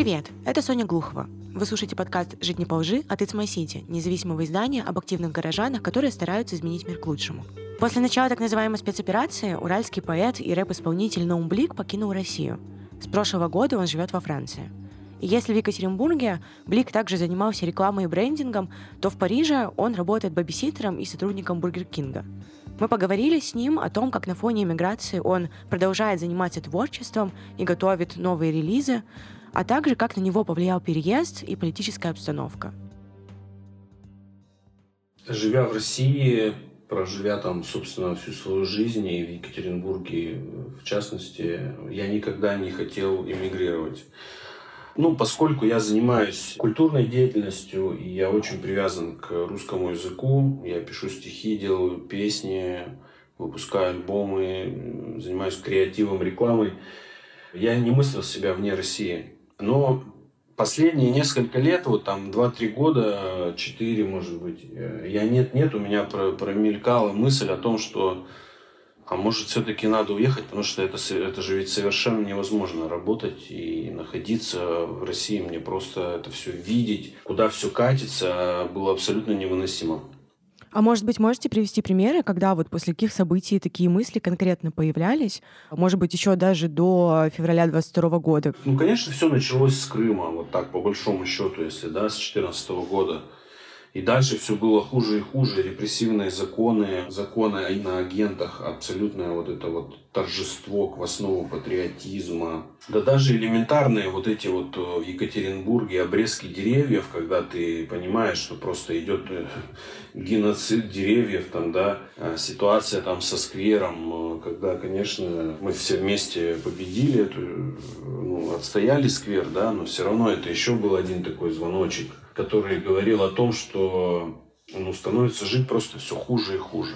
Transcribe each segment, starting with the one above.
Привет, это Соня Глухова. Вы слушаете подкаст «Жить не по лжи» от It's My City, независимого издания об активных горожанах, которые стараются изменить мир к лучшему. После начала так называемой спецоперации уральский поэт и рэп-исполнитель Наум Блик покинул Россию. С прошлого года он живет во Франции. И если в Екатеринбурге Блик также занимался рекламой и брендингом, то в Париже он работает бебиситтером и сотрудником Burger King'а. Мы поговорили с ним о том, как на фоне эмиграции он продолжает заниматься творчеством и готовит новые релизы, а также как на него повлиял переезд и политическая обстановка. Живя в России, проживя там, собственно, всю свою жизнь, и в Екатеринбурге в частности, я никогда не хотел эмигрировать. Ну, поскольку я занимаюсь культурной деятельностью, и я очень привязан к русскому языку, я пишу стихи, делаю песни, выпускаю альбомы, занимаюсь креативом, рекламой, я не мыслил себя вне России. Но последние несколько лет, вот там 2-3 года, 4, может быть, я нет-нет, у меня промелькала мысль о том, что а может все-таки надо уехать, потому что это, это же ведь совершенно невозможно работать и находиться в России. Мне просто это все видеть, куда все катится, было абсолютно невыносимо. А может быть, можете привести примеры, когда вот после каких событий такие мысли конкретно появлялись? Может быть, еще даже до февраля 22 года? Ну, конечно, все началось с Крыма, вот так, по большому счету, если, да, с 2014 года. И дальше все было хуже и хуже. Репрессивные законы, законы о иноагентах, абсолютное вот это вот торжество к основу патриотизма. Да даже элементарные вот эти вот э, в Екатеринбурге обрезки деревьев, когда ты понимаешь, что просто идет э, геноцид деревьев, там, да, а ситуация там со сквером, э, когда, конечно, мы все вместе победили ну, отстояли сквер, да, но все равно это еще был один такой звоночек который говорил о том, что ну, становится жить просто все хуже и хуже.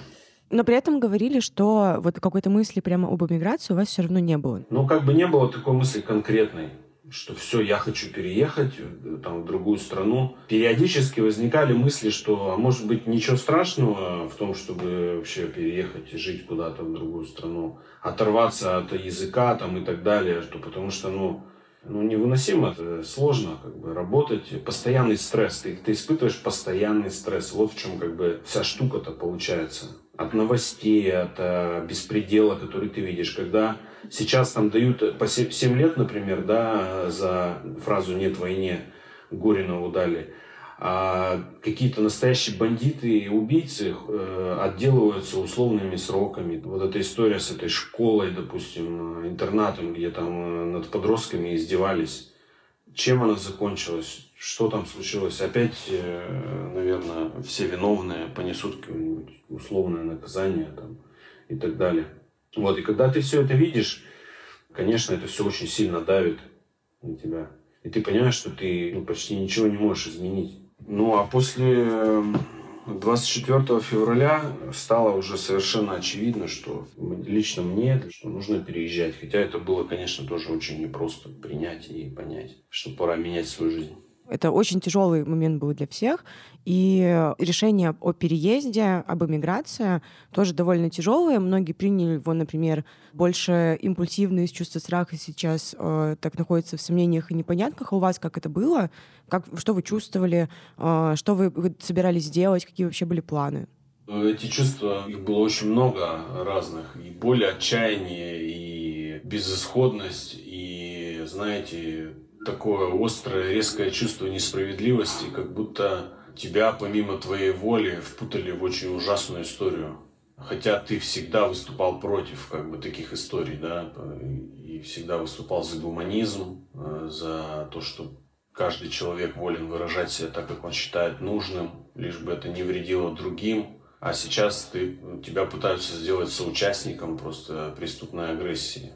Но при этом говорили, что вот какой-то мысли прямо об эмиграции у вас все равно не было. Ну, как бы не было такой мысли конкретной, что все, я хочу переехать э, там, в другую страну. Периодически возникали мысли, что, а может быть, ничего страшного в том, чтобы вообще переехать и жить куда-то в другую страну, оторваться от языка там, и так далее, что, потому что, ну, ну, невыносимо, сложно как бы работать, постоянный стресс, ты, ты испытываешь постоянный стресс, вот в чем как бы вся штука-то получается. От новостей, от а, беспредела, который ты видишь, когда сейчас там дают по 7 лет, например, да, за фразу «нет войне», Горинову дали, а какие-то настоящие бандиты и убийцы э, отделываются условными сроками. Вот эта история с этой школой, допустим, интернатом, где там э, над подростками издевались. Чем она закончилась? Что там случилось? Опять, э, наверное, все виновные понесут какое-нибудь условное наказание там, и так далее. Вот, и когда ты все это видишь, конечно, это все очень сильно давит на тебя. И ты понимаешь, что ты ну, почти ничего не можешь изменить. Ну, а после 24 эм, февраля стало уже совершенно очевидно, что лично мне, что нужно переезжать. Хотя это было, конечно, тоже очень непросто принять и понять, что пора менять свою жизнь. Это очень тяжелый момент был для всех. И решение о переезде, об эмиграции тоже довольно тяжелое. Многие приняли его, например, больше импульсивно из чувства страха сейчас э, так находится в сомнениях и непонятках. А у вас как это было? Как, что вы чувствовали? Э, что вы собирались делать? Какие вообще были планы? Эти чувства, их было очень много разных. И боль, отчаяние, и безысходность, и, знаете, такое острое, резкое чувство несправедливости, как будто тебя помимо твоей воли впутали в очень ужасную историю. Хотя ты всегда выступал против как бы таких историй, да, и всегда выступал за гуманизм, э, за то, что каждый человек волен выражать себя так, как он считает нужным, лишь бы это не вредило другим. А сейчас ты, тебя пытаются сделать соучастником просто преступной агрессии.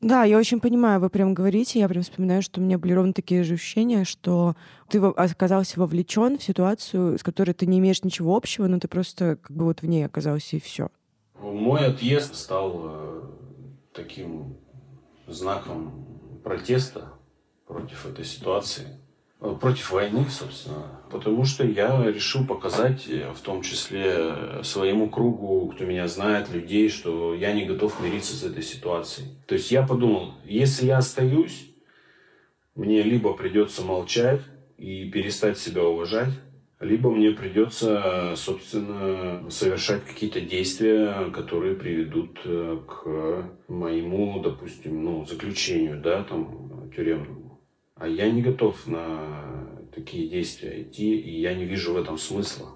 Да, я очень понимаю, вы прям говорите, я прям вспоминаю, что у меня были ровно такие же ощущения, что ты оказался вовлечен в ситуацию, с которой ты не имеешь ничего общего, но ты просто как бы вот в ней оказался и все. Мой отъезд стал э, таким знаком протеста против этой ситуации. Э, против войны, собственно. Потому что я решил показать, э, в том числе своему кругу, кто меня знает, людей, что я не готов мириться с этой ситуацией. То есть я подумал, если я остаюсь, Мне либо придется молчать и перестать себя уважать, либо мне придется, собственно, совершать какие-то действия, которые приведут э, к моему, допустим, ну, заключению, да, там, тюремному. А я не готов на такие действия идти, и я не вижу в этом смысла.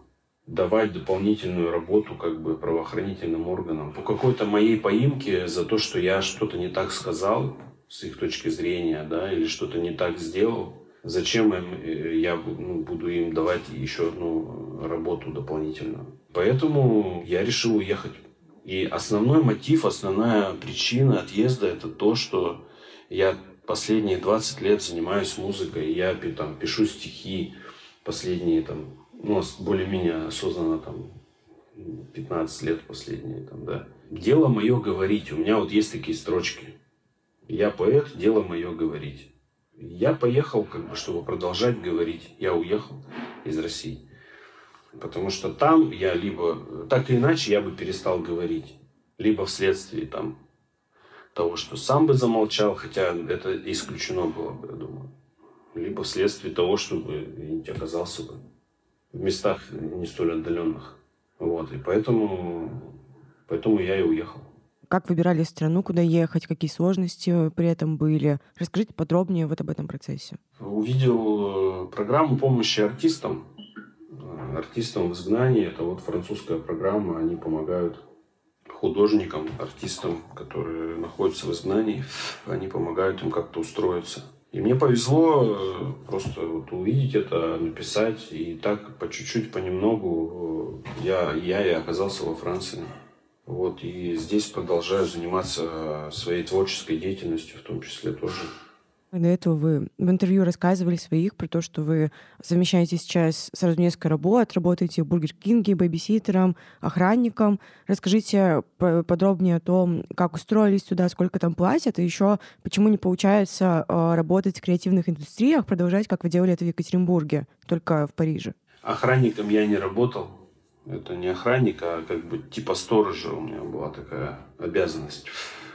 Давать дополнительную работу как бы правоохранительным органам по какой-то моей поимке за то, что я что-то не так сказал с их точки зрения, да, или что-то не так сделал, Зачем им, э, я ну, буду им давать еще одну работу дополнительную? Поэтому я решил уехать. И основной мотив, основная причина отъезда это то, что я последние 20 лет занимаюсь музыкой. Я там, пишу стихи последние там, ну, более-менее осознанно там 15 лет последние там, да. Дело мое говорить. У меня вот есть такие строчки. Я поэт, дело мое говорить. Я поехал, как бы, чтобы продолжать говорить. Я уехал из России. Потому что там я либо, так или иначе, я бы перестал говорить. Либо вследствие там, того, что сам бы замолчал, хотя это исключено было бы, я думаю. Либо вследствие того, чтобы оказался бы в местах не столь отдаленных. Вот. И поэтому, поэтому я и уехал. Как выбирали страну, куда ехать, какие сложности при этом были? Расскажите подробнее вот об этом процессе. Увидел э, программу помощи артистам. Э, артистам в изгнании. Это вот французская программа. Они помогают художникам, артистам, которые находятся в изгнании. Они помогают им как-то устроиться. И мне повезло э, просто вот увидеть это, написать. И так по чуть-чуть, понемногу я, я и оказался во Франции. Вот, и здесь продолжаю заниматься своей творческой деятельностью, в том числе тоже. До этого вы в интервью рассказывали своих про то, что вы совмещаете сейчас сразу несколько работ, работаете в Бургер Кинге, бэбиситером, охранником. Расскажите подробнее о том, как устроились туда, сколько там платят, и еще почему не получается а, работать в креативных индустриях, продолжать, как вы делали это в Екатеринбурге, только в Париже. Охранником я не работал, это не охранник, а как бы типа сторожа у меня была такая обязанность.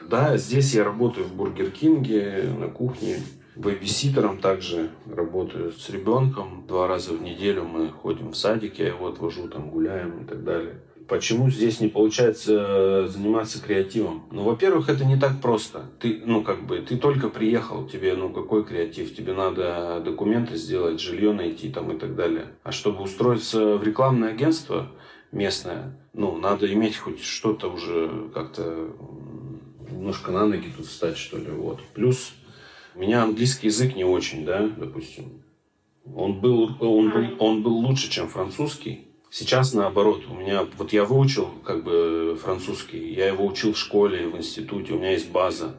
Да, здесь я работаю в Burger King'е на кухне. Бебиситтером также работаю с ребенком. Два раза в неделю мы ходим в садик, я его отвожу, там гуляем и так далее. Почему здесь не получается заниматься креативом? Ну, во-первых, это не так просто. Ты, ну, как бы, ты только приехал, тебе, ну, какой креатив? Тебе надо документы сделать, жилье найти там и так далее. А чтобы устроиться в рекламное агентство местное, ну, надо иметь хоть что-то уже как-то немножко на ноги тут встать, что ли, вот. Плюс у меня английский язык не очень, да, допустим. Он был, он был, он был лучше, чем французский. Сейчас наоборот, у меня, вот я выучил как бы французский, я его учил в школе, в институте, у меня есть база.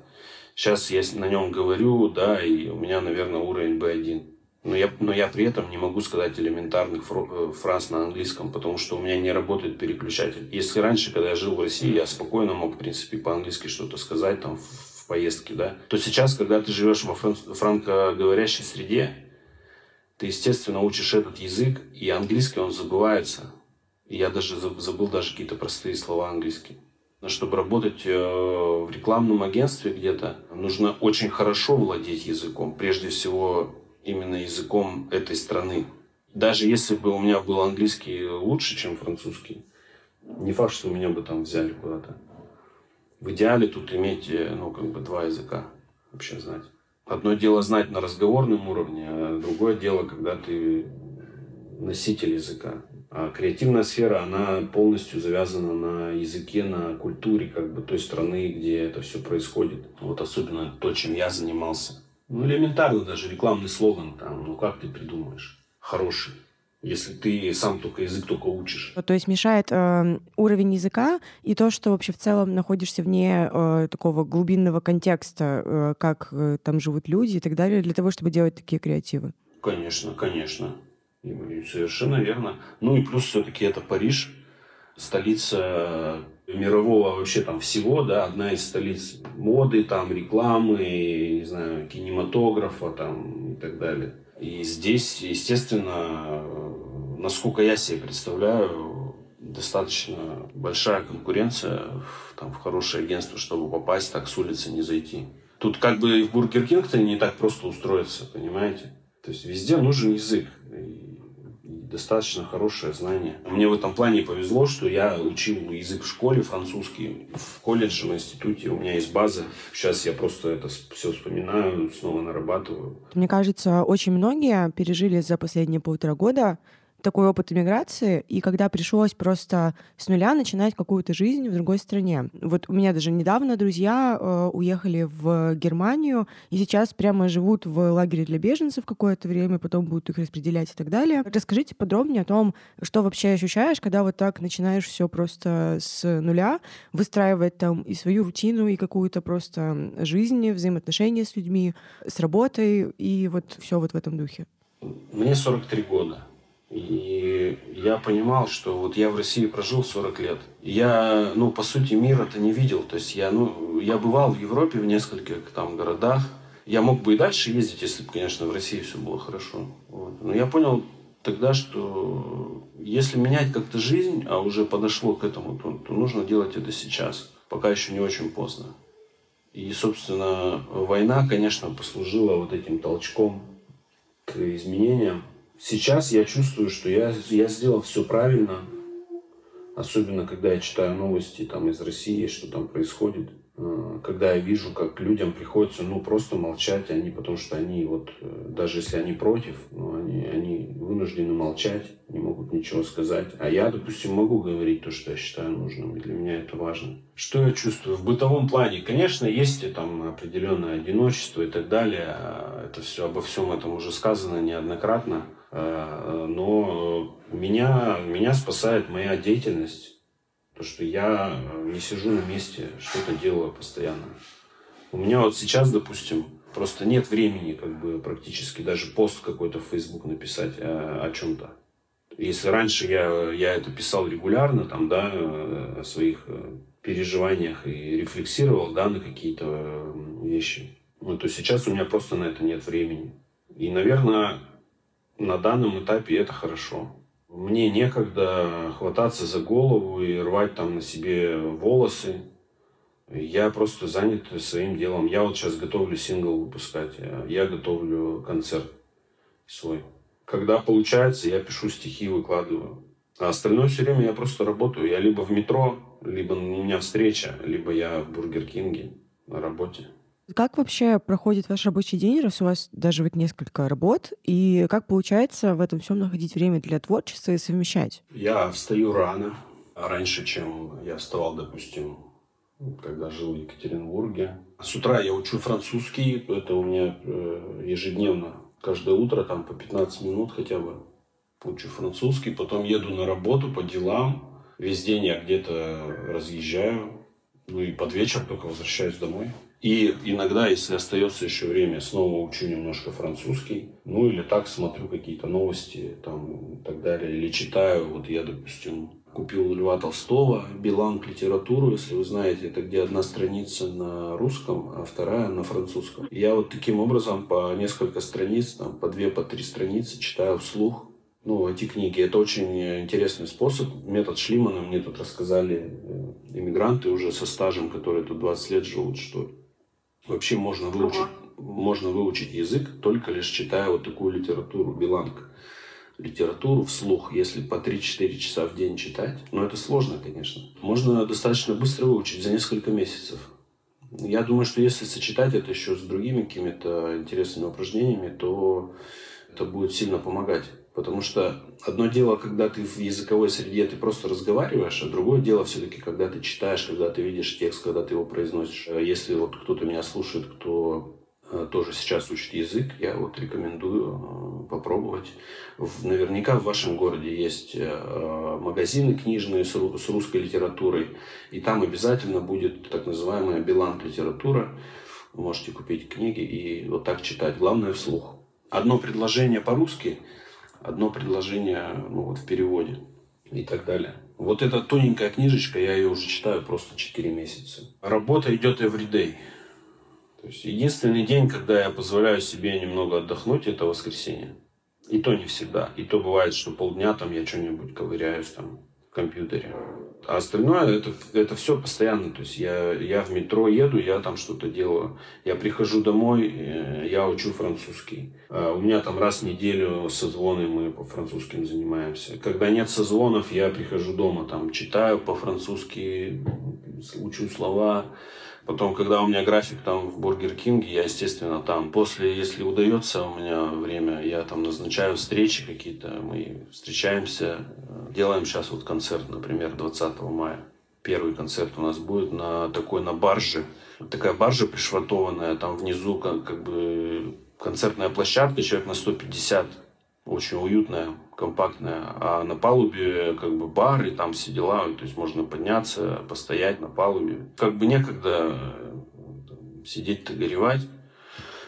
Сейчас я на нем говорю, да, и у меня, наверное, уровень B1. Но я, но я при этом не могу сказать элементарных э, фраз на английском, потому что у меня не работает переключатель. Если раньше, когда я жил в России, я спокойно мог, в принципе, по-английски что-то сказать там в, поездке, да, то сейчас, когда ты живешь во франкоговорящей среде, ты, естественно, учишь этот язык, и английский он забывается. Я даже забыл даже какие-то простые слова английские. Но чтобы работать э, в рекламном агентстве где-то, нужно очень хорошо владеть языком. Прежде всего, именно языком этой страны. Даже если бы у меня был английский лучше, чем французский, не факт, что меня бы там взяли куда-то. В идеале тут иметь, э, ну, как бы два языка вообще знать. Одно дело знать на разговорном уровне, а другое дело, когда ты носитель языка. А креативная сфера, она полностью завязана на языке, на культуре как бы той страны, где это все происходит. Вот особенно то, чем я занимался. Ну, элементарно даже рекламный слоган там, ну как ты придумаешь? Хороший если ты сам только язык только учишь. То есть мешает э, уровень языка и то, что вообще в целом находишься вне э, такого глубинного контекста, э, как э, там живут люди и так далее, для того, чтобы делать такие креативы. Конечно, конечно. И, совершенно верно. Ну и плюс все-таки это Париж, столица мирового вообще там всего, да, одна из столиц моды, там рекламы, не знаю, кинематографа там и так далее. И здесь, естественно, насколько я себе представляю, достаточно большая конкуренция там, в хорошее агентство, чтобы попасть, так с улицы не зайти. Тут как бы в Бургер Кинг-то не так просто устроиться, понимаете? То есть везде нужен язык. Достаточно хорошее знание. Мне в этом плане повезло, что я учил язык в школе, французский, в колледже, в институте. У меня есть база. Сейчас я просто это все вспоминаю, снова нарабатываю. Мне кажется, очень многие пережили за последние полтора года такой опыт иммиграции, и когда пришлось просто с нуля начинать какую-то жизнь в другой стране. Вот у меня даже недавно друзья э, уехали в Германию, и сейчас прямо живут в лагере для беженцев какое-то время, потом будут их распределять и так далее. Расскажите подробнее о том, что вообще ощущаешь, когда вот так начинаешь все просто с нуля, выстраивать там и свою рутину, и какую-то просто жизнь, взаимоотношения с людьми, с работой, и вот все вот в этом духе. Мне 43 года. И я понимал, что вот я в России прожил 40 лет. Я, ну, по сути, мира-то не видел. То есть я, ну, я бывал в Европе в нескольких там городах. Я мог бы и дальше ездить, если бы, конечно, в России все было хорошо. Вот. Но я понял тогда, что если менять как-то жизнь, а уже подошло к этому, то, то нужно делать это сейчас, пока еще не очень поздно. И, собственно, война, конечно, послужила вот этим толчком к изменениям. Сейчас я чувствую, что я, я сделал все правильно. Особенно, когда я читаю новости там, из России, что там происходит. Э, когда я вижу, как людям приходится ну, просто молчать, они, потому что они, вот, э, даже если они против, ну, они, они вынуждены молчать, не могут ничего сказать. А я, допустим, могу говорить то, что я считаю нужным, и для меня это важно. Что я чувствую? В бытовом плане, конечно, есть там определенное одиночество и так далее. А это все, обо всем этом уже сказано неоднократно. Э, но меня, меня спасает моя деятельность, то, что я не сижу на месте, что-то делаю постоянно. У меня вот сейчас, допустим, просто нет времени как бы практически даже пост какой-то в Facebook написать о, о чем-то. Если раньше я, я это писал регулярно, там, да, о своих э, переживаниях и рефлексировал, да, на какие-то вещи, ну, то сейчас у меня просто на это нет времени. И, наверное, на данном этапе это хорошо. Мне некогда хвататься за голову и рвать там на себе волосы. Я просто занят своим делом. Я вот сейчас готовлю сингл выпускать. Я готовлю концерт свой. Когда получается, я пишу стихи, выкладываю. А остальное все время я просто работаю. Я либо в метро, либо у меня встреча, либо я в Burger King'е на работе. Как вообще проходит ваш рабочий день, раз у вас даже вот несколько работ, и как получается в этом всем находить время для творчества и совмещать? Я встаю рано, раньше, чем я вставал, допустим, когда жил в Екатеринбурге. С утра я учу французский, это у меня э, ежедневно, каждое утро там по 15 минут хотя бы учу французский, потом еду на работу по делам, весь день я где-то разъезжаю, ну и под вечер только возвращаюсь домой. И иногда, если остается еще время, снова учу немножко французский. Ну или так смотрю какие-то новости там и так далее. Или читаю. Вот я, допустим, купил Льва Толстого, Биланг литературу, если вы знаете, это где одна страница на русском, а вторая на французском. И я вот таким образом по несколько страниц, там, по две, по три страницы читаю вслух ну, эти книги. Это очень интересный способ. Метод Шлимана мне тут рассказали э, иммигранты уже со стажем, которые тут 20 лет живут, что Вообще можно выучить, можно выучить язык только лишь читая вот такую литературу, биланг. Литературу вслух, если по 3-4 часа в день читать. Но это сложно, конечно. Можно достаточно быстро выучить за несколько месяцев. Я думаю, что если сочетать это еще с другими какими-то интересными упражнениями, то это будет сильно помогать. Потому что одно дело, когда ты в языковой среде, ты просто разговариваешь, а другое дело все-таки, когда ты читаешь, когда ты видишь текст, когда ты его произносишь. А если вот кто-то меня слушает, кто э, тоже сейчас учит язык, я вот рекомендую э, попробовать. Наверняка в вашем городе есть э, магазины книжные с русской литературой, и там обязательно будет так называемая биланг литература. Вы можете купить книги и вот так читать. Главное вслух. Одно предложение по-русски – одно предложение ну, вот в переводе и так далее. Вот эта тоненькая книжечка, я ее уже читаю просто 4 месяца. Работа идет everyday. То есть единственный день, когда я позволяю себе немного отдохнуть, это воскресенье. И то не всегда. И то бывает, что полдня там я что-нибудь ковыряюсь там компьютере. А остальное это, это все постоянно. То есть я, я в метро еду, я там что-то делаю. Я прихожу домой, э, я учу французский. А у меня там раз в неделю созвоны, мы по французским занимаемся. Когда нет созвонов, я прихожу дома, там читаю по-французски, учу слова. Потом, когда у меня график там в Бургер Кинге, я, естественно, там. После, если удается у меня время, я там назначаю встречи какие-то. Мы встречаемся, делаем сейчас вот концерт, например, 20 мая. Первый концерт у нас будет на такой, на барже. Такая баржа пришвартованная, там внизу как, как бы концертная площадка, человек на 150 очень уютная, компактная. А на палубе как бы бар и там все дела. То есть можно подняться, постоять на палубе. Как бы некогда сидеть-то горевать.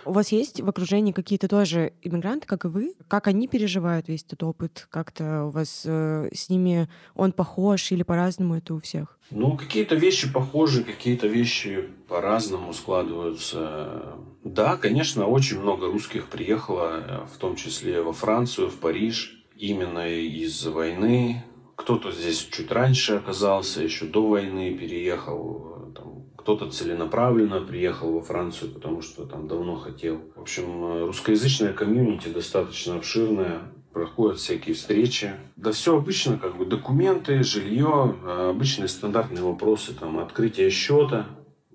У вас есть в окружении какие-то тоже иммигранты, как и вы? Как они переживают весь этот опыт? Как-то у вас э, с ними он похож или по-разному это у всех? Ну, какие-то вещи похожи, какие-то вещи по-разному складываются. Да, конечно, очень много русских приехало, в том числе во Францию, в Париж, именно из-за войны. Кто-то здесь чуть раньше оказался, еще до войны переехал. Кто-то целенаправленно приехал во Францию, потому что там давно хотел. В общем, русскоязычная комьюнити достаточно обширная проходят всякие встречи. Да все обычно, как бы документы, жилье, обычные стандартные вопросы, там, открытие счета,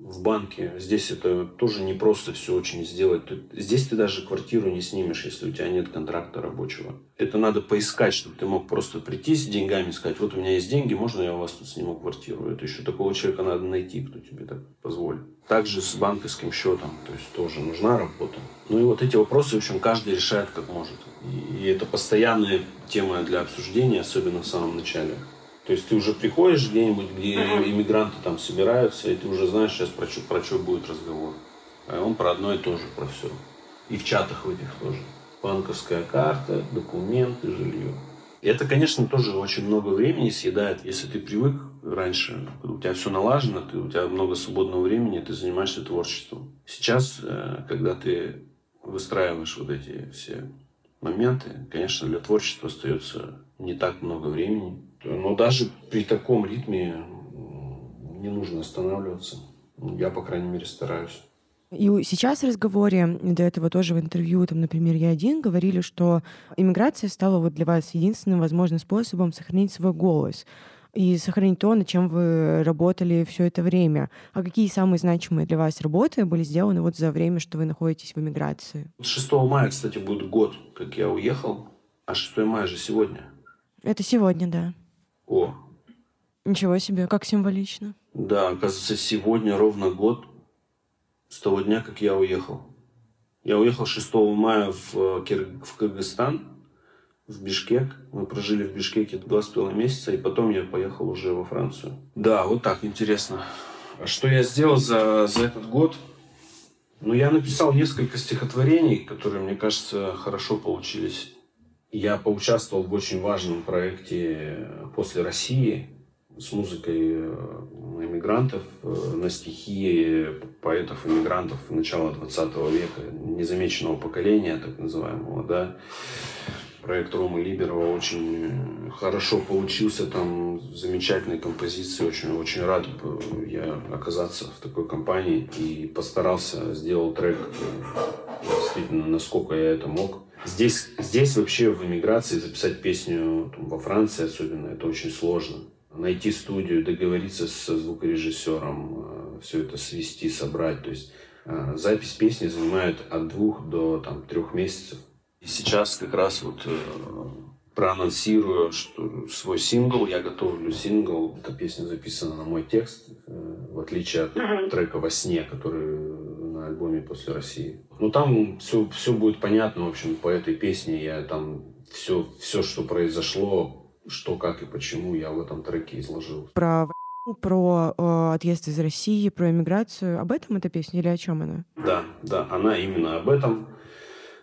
в банке. Здесь это тоже не просто все очень сделать. Здесь ты даже квартиру не снимешь, если у тебя нет контракта рабочего. Это надо поискать, чтобы ты мог просто прийти с деньгами и сказать, вот у меня есть деньги, можно я у вас тут сниму квартиру? Это еще такого человека надо найти, кто тебе так позволит. Также с банковским счетом, то есть тоже нужна работа. Ну и вот эти вопросы, в общем, каждый решает как может. И это постоянная тема для обсуждения, особенно в самом начале. То есть ты уже приходишь где-нибудь, где иммигранты там собираются, и ты уже знаешь сейчас про что, про что будет разговор. А он про одно и то же, про все. И в чатах в этих тоже. Банковская карта, документы, жилье. И это, конечно, тоже очень много времени съедает. Если ты привык раньше, у тебя все налажено, ты, у тебя много свободного времени, ты занимаешься творчеством. Сейчас, э, когда ты выстраиваешь вот эти все моменты, конечно, для творчества остается не так много времени. Но даже при таком ритме не нужно останавливаться. Я, по крайней мере, стараюсь. И сейчас в разговоре, до этого тоже в интервью, там, например, я один, говорили, что иммиграция стала вот для вас единственным возможным способом сохранить свой голос и сохранить то, над чем вы работали все это время. А какие самые значимые для вас работы были сделаны вот за время, что вы находитесь в эмиграции? 6 мая, кстати, будет год, как я уехал. А 6 мая же сегодня. Это сегодня, да. О. Ничего себе, как символично. Да, оказывается, сегодня ровно год с того дня, как я уехал. Я уехал 6 мая в, э, Кир... в Кыргызстан, в Бишкек. Мы прожили в Бишкеке два с половиной месяца, и потом я поехал уже во Францию. Да, вот так, интересно. А что я сделал за, за этот год? Ну, я написал несколько стихотворений, которые, мне кажется, хорошо получились. Я поучаствовал в очень важном проекте после России с музыкой иммигрантов э, на стихи поэтов-иммигрантов начала 20 века, незамеченного поколения, так называемого, да. Проект Ромы Либерова очень хорошо получился, там замечательные композиции, очень, очень рад я оказаться в такой компании и постарался, сделал трек действительно, насколько я это мог. Здесь, здесь вообще в эмиграции записать песню там, во Франции особенно, это очень сложно. Найти студию, договориться со звукорежиссером, э, все это свести, собрать. То есть э, запись песни занимает от двух до там, трех месяцев. И сейчас как раз вот э, проанонсирую что свой сингл. Я готовлю сингл. Эта песня записана на мой текст, в отличие от трека «Во сне», который альбоме «После России». Ну, там все, все будет понятно, в общем, по этой песне. Я там все, все, что произошло, что, как и почему, я в этом треке изложил. Про про э, отъезд из России, про эмиграцию. Об этом эта песня или о чем она? Да, да, она именно об этом.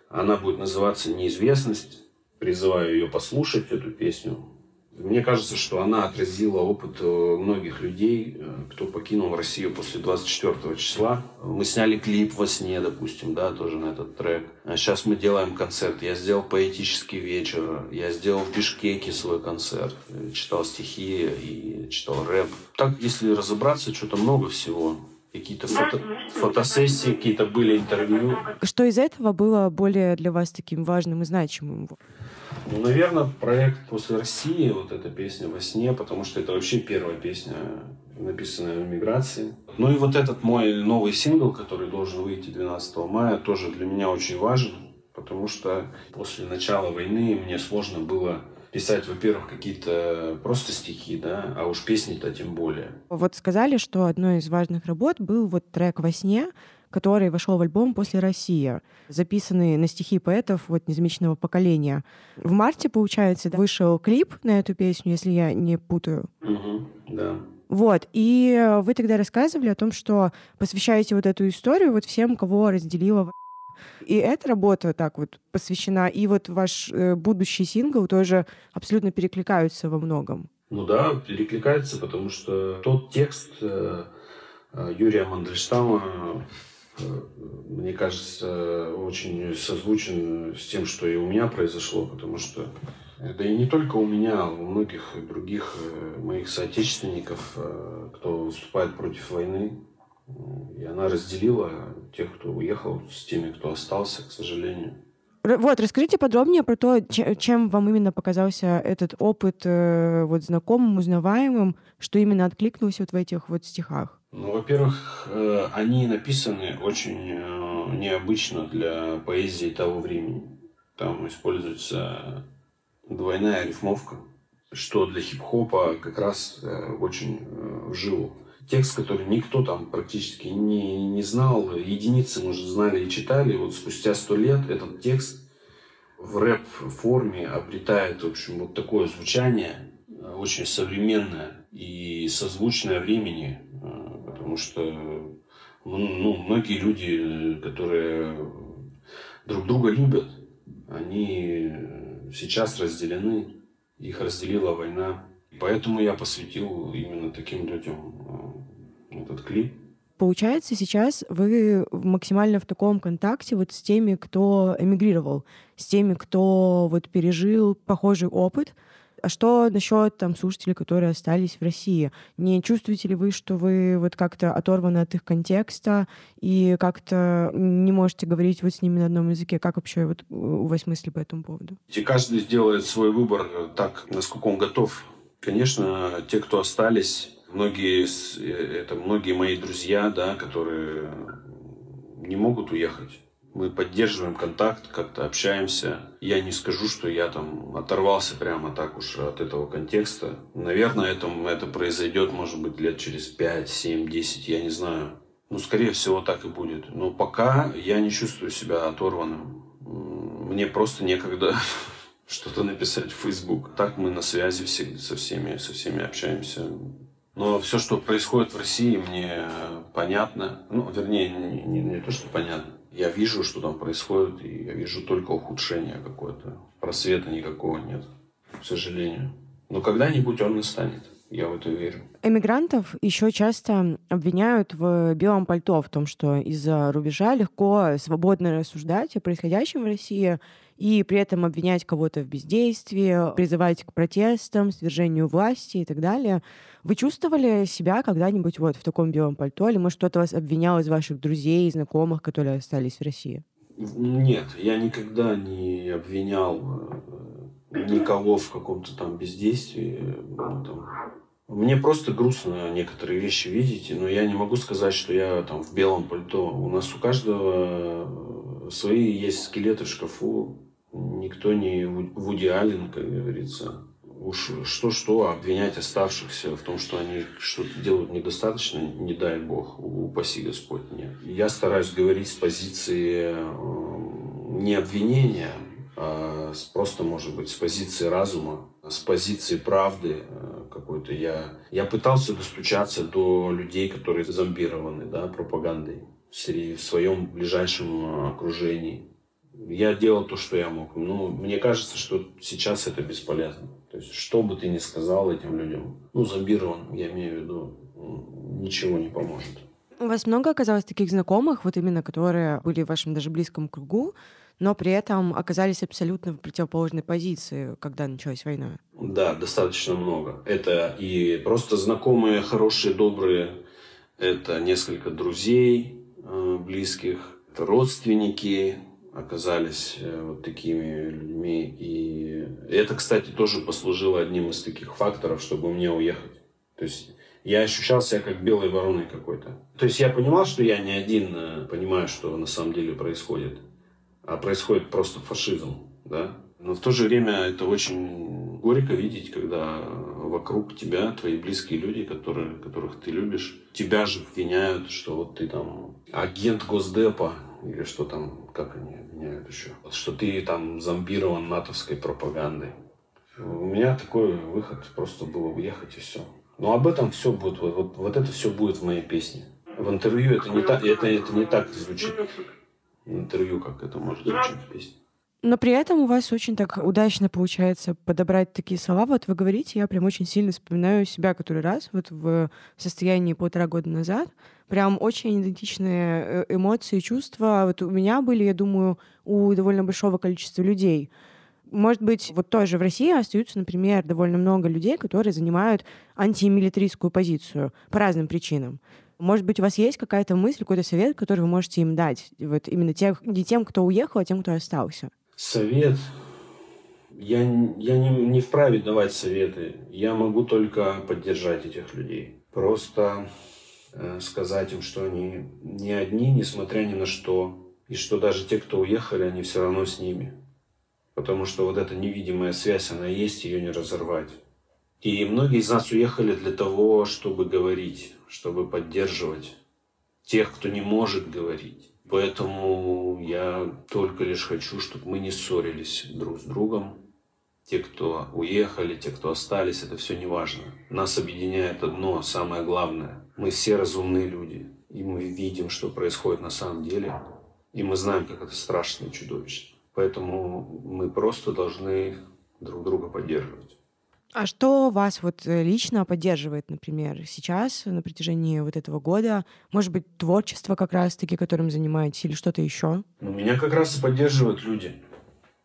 Она будет называться «Неизвестность». Призываю ее послушать, эту песню. Мне кажется, что она отразила опыт э, многих людей, э, кто покинул Россию после 24 числа. Мы сняли клип во сне, допустим, да, тоже на этот трек. А сейчас мы делаем концерт. Я сделал поэтический вечер. Я сделал в Бишкеке свой концерт. Читал стихи и читал рэп. Так, если разобраться, что-то много всего какие-то фото, фотосессии, какие-то были интервью. Что из этого было более для вас таким важным и значимым? Ну, наверное, проект «После России», вот эта песня «Во сне», потому что это вообще первая песня, написанная в миграции. Ну и вот этот мой новый сингл, который должен выйти 12 мая, тоже для меня очень важен, потому что после начала войны мне сложно было писать, во-первых, какие-то просто стихи, да, а уж песни-то тем более. Вот сказали, что одной из важных работ был вот трек «Во сне», который вошел в альбом «После России», записанный на стихи поэтов вот незамеченного поколения. В марте, получается, вышел клип на эту песню, если я не путаю. Угу, да. Вот, и вы тогда рассказывали о том, что посвящаете вот эту историю вот всем, кого разделила и эта работа так вот посвящена, и вот ваш э, будущий сингл тоже абсолютно перекликаются во многом. Ну да, перекликается, потому что тот текст э, э Юрия Мандельштама Э, мне кажется, очень созвучен с тем, что и у меня произошло, потому что да и не только у меня, а у многих других э, моих соотечественников, э, кто выступает против войны, и она разделила тех, кто уехал, с теми, кто остался, к сожалению. Вот, расскажите подробнее про то, чем вам именно показался этот опыт вот знакомым, узнаваемым, что именно откликнулось вот в этих вот стихах. Ну, во-первых, э, они написаны очень э, необычно для поэзии того времени. Там используется двойная рифмовка, что для хип-хопа как раз э, очень в Текст, который никто там практически не, не знал, единицы, может, знали и читали. Вот спустя сто лет этот текст в рэп-форме обретает, в общем, вот такое звучание, очень современное и созвучное времени, потому что ну, многие люди, которые друг друга любят, они сейчас разделены, их разделила война. Поэтому я посвятил именно таким людям э, этот клип. Получается, сейчас вы максимально в таком контакте вот с теми, кто эмигрировал, с теми, кто вот пережил похожий опыт, а что насчет там слушателей, которые остались в России? Не чувствуете ли вы, что вы вот как-то оторваны от их контекста и как-то не можете говорить вот с ними на одном языке? Как вообще вот у вас мысли по этому поводу? И каждый сделает свой выбор так, насколько он готов. Конечно, те, кто остались, многие, э, это многие мои друзья, да, которые не могут уехать мы поддерживаем контакт, как-то общаемся. Я не скажу, что я там оторвался прямо так уж от этого контекста. Наверное, это, это произойдет, может быть, лет через 5, 7, 10, я не знаю. Ну, скорее всего, так и будет. Но пока я не чувствую себя оторванным. Мне просто некогда что-то написать в Facebook. Так мы на связи все, со, всеми, со всеми общаемся. Но все, что происходит в России, мне понятно. Ну, вернее, не, не, не то, что понятно я вижу, что там происходит, и я вижу только ухудшение какое-то. Просвета никакого нет, к сожалению. Но когда-нибудь он настанет. Я в это верю. Эмигрантов еще часто обвиняют в белом пальто, в том, что из-за рубежа легко свободно рассуждать о происходящем в России и при этом обвинять кого-то в бездействии, призывать к протестам, свержению власти и так далее. Вы чувствовали себя когда-нибудь вот в таком белом пальто? Или, может, кто-то вас обвинял из ваших друзей, знакомых, которые остались в России? Нет, я никогда не обвинял э, никого в каком-то там бездействии. Ну. Мне просто грустно некоторые вещи видеть, но я не могу сказать, что я там в белом пальто. У нас у каждого свои есть скелеты в шкафу. Никто не Вуди Аллен, как говорится уж что-что обвинять оставшихся в том, что они что-то делают недостаточно, не дай Бог, упаси Господь, нет. Я стараюсь говорить с позиции э, не обвинения, а просто, может быть, с позиции разума, с позиции правды э, какой-то. Я, я пытался достучаться до людей, которые зомбированы да, пропагандой в своем ближайшем окружении. Я делал то, что я мог. Но мне кажется, что сейчас это бесполезно. То есть, что бы ты ни сказал этим людям, ну, зомбирован, я имею в виду, ничего не поможет. У вас много оказалось таких знакомых, вот именно которые были в вашем даже близком кругу, но при этом оказались абсолютно в противоположной позиции, когда началась война? Да, достаточно много. Это и просто знакомые, хорошие, добрые, это несколько друзей э, близких, это родственники, оказались э, вот такими людьми. И это, кстати, тоже послужило одним из таких факторов, чтобы мне уехать. То есть я ощущал себя как белой вороной какой-то. То есть я понимал, что я не один э, понимаю, что на самом деле происходит. А происходит просто фашизм, да. Но в то же время это очень горько видеть, когда вокруг тебя твои близкие люди, которые, которых ты любишь, тебя же обвиняют, что вот ты там агент Госдепа, или что там, как они обвиняют еще, что ты там зомбирован натовской пропагандой. У меня такой выход просто было уехать и все. Но об этом все будет, вот, вот, вот это все будет в моей песне. В интервью это не так, это, это не так звучит. В интервью как это может звучать в песне. Но при этом у вас очень так удачно получается подобрать такие слова. Вот вы говорите, я прям очень сильно вспоминаю себя который раз, вот в состоянии полтора года назад. Прям очень идентичные э, эмоции, чувства. Вот у меня были, я думаю, у довольно большого количества людей. Может быть, вот тоже в России остаются, например, довольно много людей, которые занимают антимилитаристскую позицию по разным причинам. Может быть, у вас есть какая-то мысль, какой-то совет, который вы можете им дать? Вот именно тех, не тем, кто уехал, а тем, кто остался. Совет. Я, я не, не вправе давать советы. Я могу только поддержать этих людей. Просто э, сказать им, что они не одни, несмотря ни на что. И что даже те, кто уехали, они все равно с ними. Потому что вот эта невидимая связь, она есть, ее не разорвать. И многие из нас уехали для того, чтобы говорить, чтобы поддерживать тех, кто не может говорить. Поэтому я только лишь хочу, чтобы мы не ссорились друг с другом. Те, кто уехали, те, кто остались, это все не важно. Нас объединяет одно, самое главное. Мы все разумные люди. И мы видим, что происходит на самом деле. И мы знаем, как это страшно и чудовищно. Поэтому мы просто должны друг друга поддерживать. А что вас вот э, лично поддерживает, например, сейчас, на протяжении вот этого года? Может быть, творчество как раз-таки, которым занимаетесь, или что-то еще? Ну, меня как раз и поддерживают люди.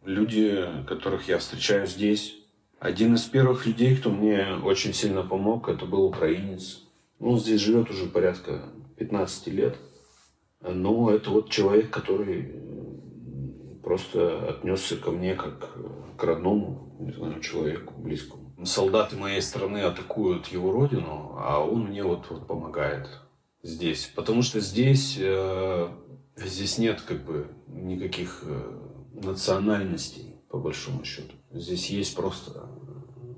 Люди, которых я встречаю здесь. Один из первых людей, кто мне очень сильно помог, это был украинец. Ну, он здесь живет уже порядка 15 лет. Но это вот человек, который просто отнесся ко мне как к родному, не знаю, человеку близкому солдаты моей страны атакуют его родину, а он мне вот, вот помогает здесь. Потому что здесь, э, здесь нет как бы никаких э, национальностей, по большому счету. Здесь есть просто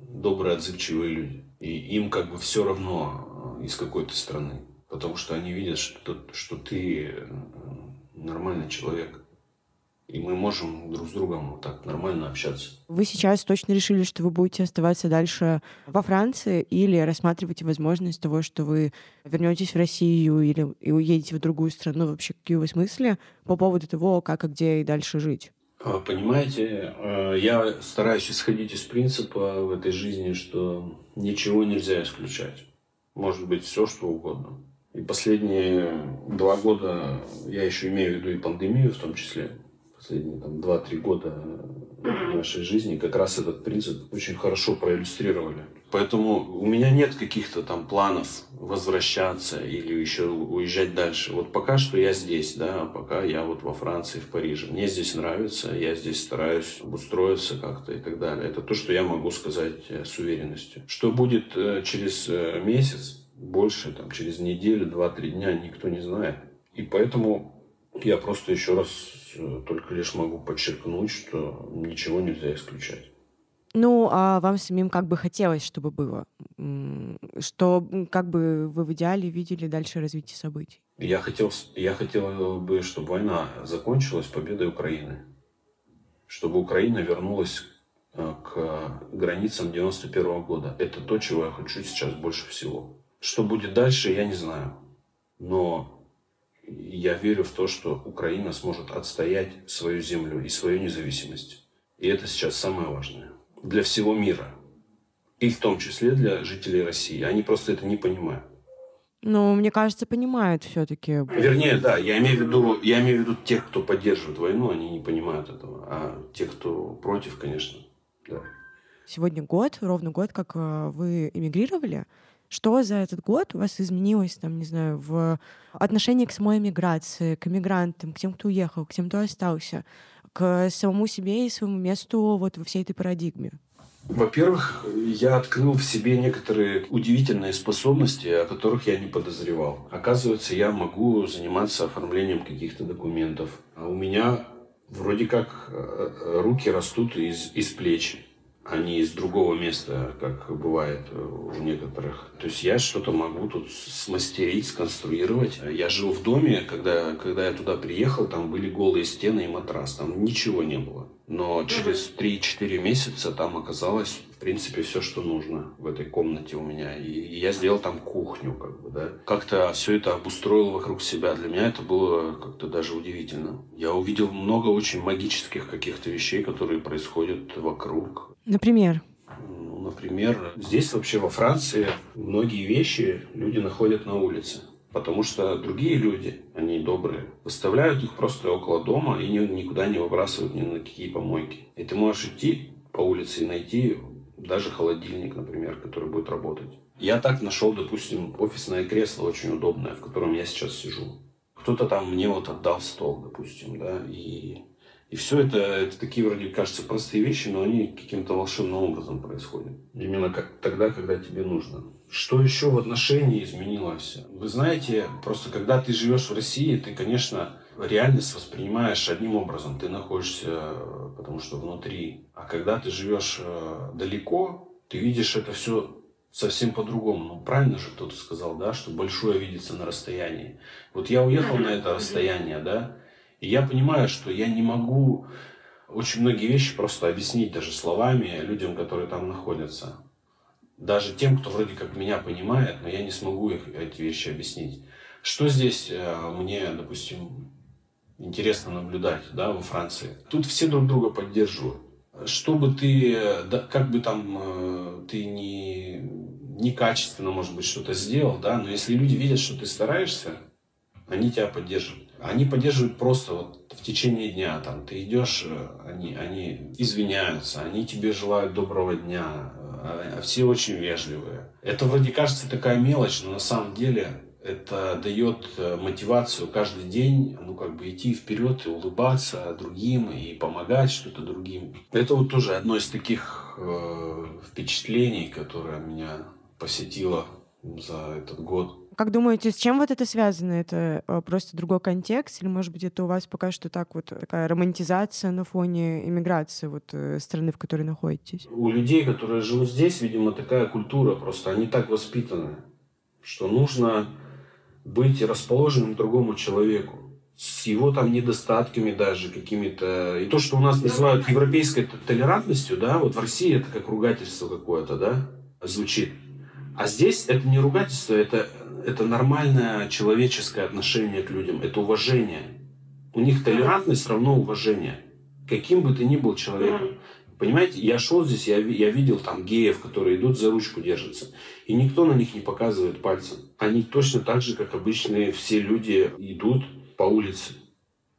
добрые, отзывчивые люди. И им как бы все равно э, из какой то страны. Потому что они видят, что, что ты э, нормальный человек и мы можем друг с другом вот так нормально общаться. Вы сейчас точно решили, что вы будете оставаться дальше во Франции или рассматриваете возможность того, что вы вернетесь в Россию или и уедете в другую страну? Вообще, какие у вас мысли по поводу того, как и где и дальше жить? А, понимаете, э, я стараюсь исходить из принципа в этой жизни, что ничего нельзя исключать. Может быть все, что угодно. И последние два года, я еще имею в виду и пандемию в том числе, последние там, 2-3 года нашей жизни как раз этот принцип очень хорошо проиллюстрировали. Поэтому у меня нет каких-то там планов возвращаться или еще уезжать дальше. Вот пока что я здесь, да, пока я вот во Франции, в Париже. Мне здесь нравится, я здесь стараюсь обустроиться как-то и так далее. Это то, что я могу сказать э, с уверенностью. Что будет э, через э, месяц, больше, там, через неделю, два-три дня, никто не знает. И поэтому я просто еще раз Э, только лишь могу подчеркнуть, что ничего нельзя исключать. Ну, а вам самим как бы хотелось, чтобы было? Что как бы вы в идеале видели дальше развитие событий? Я хотел, я хотел бы, чтобы война закончилась победой Украины. Чтобы Украина вернулась э, к границам 91 -го года. Это то, чего я хочу сейчас больше всего. Что будет дальше, я не знаю. Но я верю в то, что Украина сможет отстоять свою землю и свою независимость. И это сейчас самое важное для всего мира. И в том числе для жителей России. Они просто это не понимают. Ну, мне кажется, понимают все-таки. Вернее, да, я имею в виду, я имею в виду тех, кто поддерживает войну, они не понимают этого. А тех, кто против, конечно, да. Сегодня год, ровно год, как э, вы эмигрировали. Что за этот год у вас изменилось, там, не знаю, в отношении к самой эмиграции, к эмигрантам, к тем, кто уехал, к тем, кто остался, к самому себе и своему месту вот во всей этой парадигме? Во-первых, я открыл в себе некоторые удивительные способности, о которых я не подозревал. Оказывается, я могу заниматься оформлением каких-то документов. А у меня вроде как э, руки растут из, из плеч а не из другого места, как бывает у некоторых. То есть я что-то могу тут смастерить, сконструировать. Я жил в доме, когда, когда я туда приехал, там были голые стены и матрас, там ничего не было. Но через 3-4 месяца там оказалось, в принципе, все, что нужно в этой комнате у меня. И я сделал там кухню, как бы, да. Как-то все это обустроил вокруг себя. Для меня это было как-то даже удивительно. Я увидел много очень магических каких-то вещей, которые происходят вокруг. Например? Ну, например, здесь вообще во Франции многие вещи люди находят на улице. Потому что другие люди, они добрые, выставляют их просто около дома и никуда не выбрасывают ни на какие помойки. И ты можешь идти по улице и найти даже холодильник, например, который будет работать. Я так нашел, допустим, офисное кресло очень удобное, в котором я сейчас сижу. Кто-то там мне вот отдал стол, допустим, да, и и все это, это такие вроде кажется простые вещи, но они каким-то волшебным образом происходят. Именно как тогда, когда тебе нужно. Что еще в отношении изменилось? Вы знаете, просто когда ты живешь в России, ты, конечно, реальность воспринимаешь одним образом. Ты находишься, потому что внутри. А когда ты живешь э, далеко, ты видишь это все совсем по-другому. Ну, правильно же кто-то сказал, да, что большое видится на расстоянии. Вот я уехал на это расстояние, да, и я понимаю, что я не могу очень многие вещи просто объяснить даже словами людям, которые там находятся. Даже тем, кто вроде как меня понимает, но я не смогу их, эти вещи объяснить. Что здесь э, мне, допустим, интересно наблюдать да, во Франции? Тут все друг друга поддерживают. Что бы ты, да, как бы там э, ты не, некачественно, может быть, что-то сделал, да, но если люди видят, что ты стараешься, они тебя поддерживают. Они поддерживают просто вот в течение дня. Там ты идешь, э, они, они извиняются, они тебе желают доброго дня, а, а все очень вежливые. Это вроде кажется такая мелочь, но на самом деле это дает э, мотивацию каждый день, ну, как бы идти вперед и улыбаться другим, и помогать что-то другим. Это вот тоже одно из таких э, впечатлений, которое меня посетило за этот год. Как думаете, с чем вот это связано? Это э, просто другой контекст? Или, может быть, это у вас пока что так вот такая романтизация на фоне иммиграции вот э, страны, в которой находитесь? У людей, которые живут здесь, видимо, такая культура. Просто они так воспитаны, что нужно быть расположенным к другому человеку с его там недостатками даже какими-то. И то, что у нас называют европейской толерантностью, да, вот в России это как ругательство какое-то, да, звучит. А здесь это не ругательство, это это нормальное человеческое отношение к людям, это уважение. У них толерантность равно уважение. Каким бы ты ни был человеком. Понимаете, я шел здесь, я, я видел там геев, которые идут за ручку держатся. И никто на них не показывает пальцем. Они точно так же, как обычные все люди, идут по улице.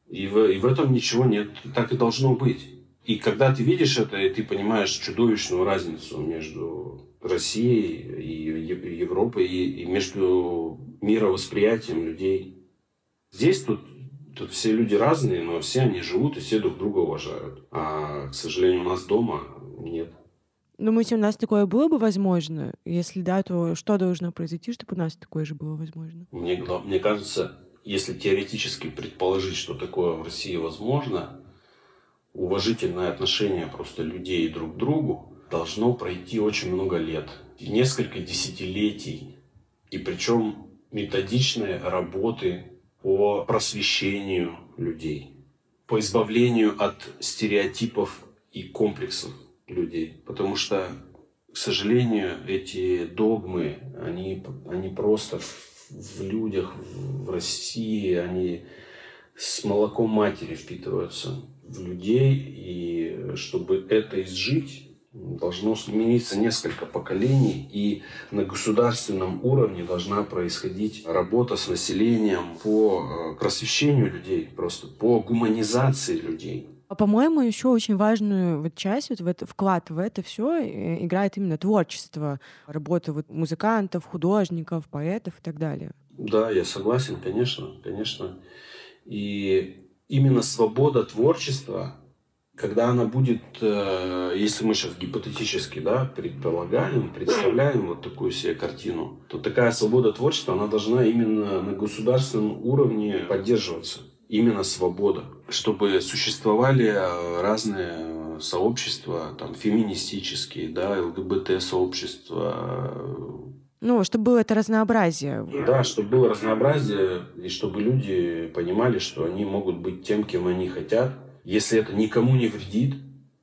И в, и в этом ничего нет. Так и должно быть. И когда ты видишь это, и ты понимаешь чудовищную разницу между Россией и Европой, и, и между мировосприятием людей. Здесь тут, тут все люди разные, но все они живут и все друг друга уважают. А, к сожалению, у нас дома нет. Думаете, у нас такое было бы возможно? Если да, то что должно произойти, чтобы у нас такое же было возможно? Мне, мне кажется, если теоретически предположить, что такое в России возможно, уважительное отношение просто людей друг к другу должно пройти очень много лет, несколько десятилетий, и причем методичной работы по просвещению людей, по избавлению от стереотипов и комплексов людей. Потому что, к сожалению, эти догмы, они, они просто в людях в России, они с молоком матери впитываются в людей, и чтобы это изжить, должно смениться несколько поколений, и на государственном уровне должна происходить работа с населением по э, просвещению людей, просто по гуманизации людей. А по-моему, еще очень важную вот часть, вот в это, вклад в это все э, играет именно творчество, работа вот музыкантов, художников, поэтов и так далее. Да, я согласен, конечно, конечно. И именно свобода творчества когда она будет, э, если мы сейчас гипотетически да, предполагаем, представляем вот такую себе картину, то такая свобода творчества, она должна именно на государственном уровне поддерживаться. Именно свобода. Чтобы существовали э, разные сообщества, там, феминистические, да, ЛГБТ-сообщества, ну, чтобы было это разнообразие. Да, чтобы было разнообразие, и чтобы люди понимали, что они могут быть тем, кем они хотят, если это никому не вредит,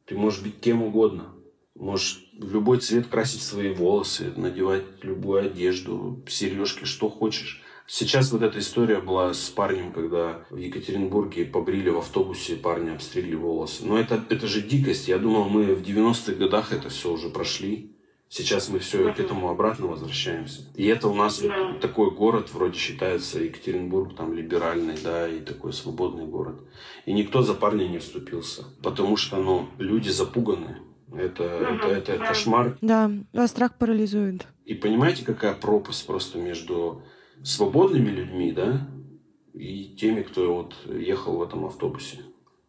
ты можешь быть кем угодно. Можешь любой цвет красить свои волосы, надевать любую одежду, сережки, что хочешь. Сейчас вот эта история была с парнем, когда в Екатеринбурге побрили в автобусе, парни обстригли волосы. Но это, это же дикость. Я думал, мы в 90-х годах это все уже прошли. Сейчас мы все к этому обратно возвращаемся. И это у нас да. такой город, вроде считается Екатеринбург, там либеральный, да, и такой свободный город. И никто за парня не вступился, потому что, ну, люди запуганы. Это, это, это кошмар. Да, а страх парализует. И понимаете, какая пропасть просто между свободными людьми, да, и теми, кто вот ехал в этом автобусе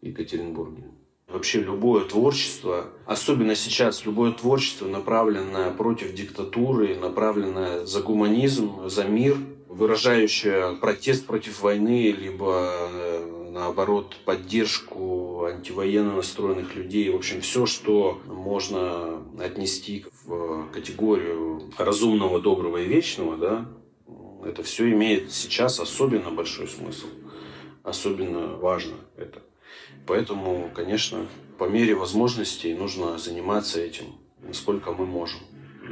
в Екатеринбурге. Вообще любое творчество, особенно сейчас, любое творчество, направленное против диктатуры, направленное за гуманизм, за мир, выражающее протест против войны, либо э, наоборот поддержку антивоенно настроенных людей. В общем, все, что можно отнести в категорию разумного, доброго и вечного, да, это все имеет сейчас особенно большой смысл. Особенно важно это. Поэтому, конечно, по мере возможностей нужно заниматься этим, насколько мы можем.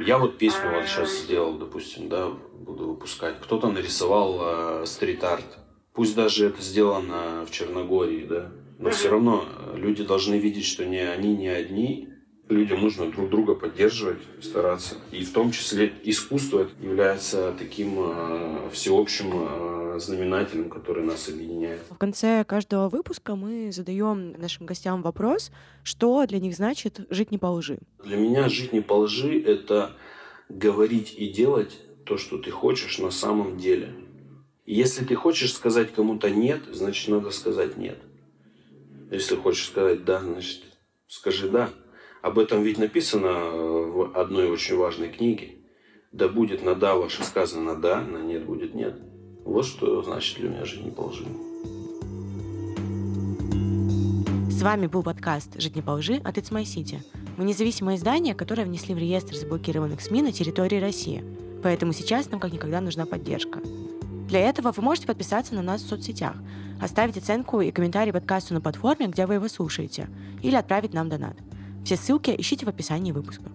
Я вот песню вот сейчас сделал, допустим, да, буду выпускать. Кто-то нарисовал э, стрит-арт. Пусть даже это сделано в Черногории, да, но все равно люди должны видеть, что не они не одни, людям нужно друг друга поддерживать, стараться. И в том числе искусство является таким э, всеобщим э, знаменателем, который нас объединяет. В конце каждого выпуска мы задаем нашим гостям вопрос, что для них значит жить не по лжи. Для меня жить не по лжи — это говорить и делать то, что ты хочешь на самом деле. И если ты хочешь сказать кому-то «нет», значит, надо сказать «нет». Если хочешь сказать «да», значит, скажи «да». Об этом ведь написано э, в одной очень важной книге. Да будет на да ваше сказано да, на нет будет нет. Вот что значит для меня жизнь не по лжи. С вами был подкаст «Жить не по лжи» от It's My City. Мы независимое издание, которое внесли в реестр заблокированных СМИ на территории России. Поэтому сейчас нам как никогда нужна поддержка. Для этого вы можете подписаться на нас в соцсетях, оставить оценку и комментарий подкасту на платформе, где вы его слушаете, или отправить нам донат. Все ссылки ищите в описании выпуска.